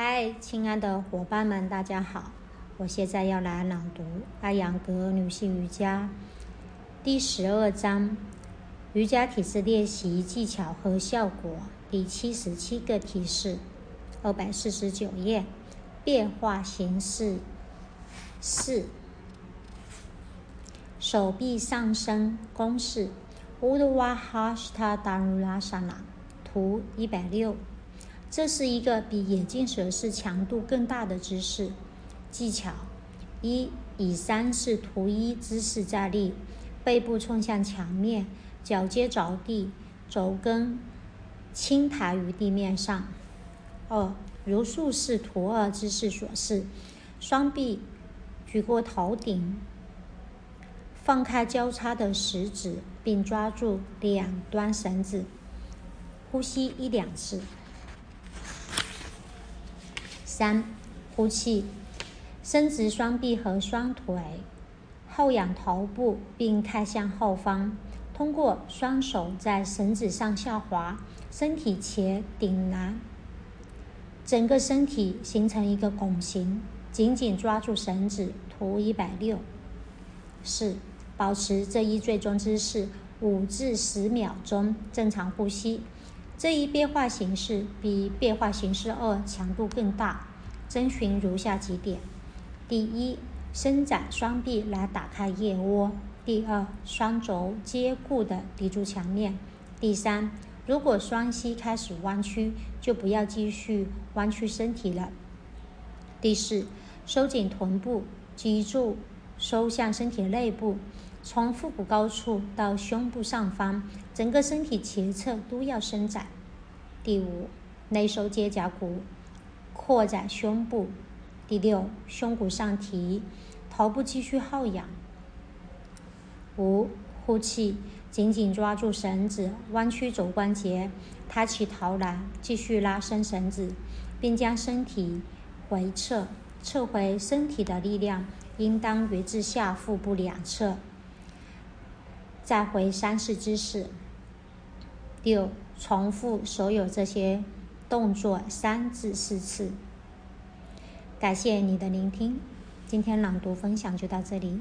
嗨，亲爱的伙伴们，大家好！我现在要来朗读《艾扬格女性瑜伽》第十二章“瑜伽体式练习技巧和效果”第七十七个提示，二百四十九页。变化形式四，手臂上升公式 u d v a h a s t a d a r u l a s a n a 图一百六。这是一个比眼镜蛇式强度更大的姿势。技巧：一、以三式图一姿势站立，背部冲向墙面，脚尖着地，肘跟轻抬于地面上。二、如数式图二姿势所示，双臂举过头顶，放开交叉的食指，并抓住两端绳子，呼吸一两次。三，呼气，伸直双臂和双腿，后仰头部并看向后方，通过双手在绳子上下滑，身体且顶南，整个身体形成一个拱形，紧紧抓住绳子。图一百六。四，保持这一最终姿势五至十秒钟，正常呼吸。这一变化形式比变化形式二强度更大。遵循如下几点：第一，伸展双臂来打开腋窝；第二，双肘接固地抵住墙面；第三，如果双膝开始弯曲，就不要继续弯曲身体了；第四，收紧臀部，脊柱收向身体内部，从腹股高处到胸部上方，整个身体前侧都要伸展；第五，内收肩胛骨。扩展胸部。第六，胸骨上提，头部继续后仰。五，呼气，紧紧抓住绳子，弯曲肘关节，抬起头来，继续拉伸绳子，并将身体回撤，撤回身体的力量应当源自下腹部两侧。再回三次姿势。六，重复所有这些。动作三至四次。感谢你的聆听，今天朗读分享就到这里。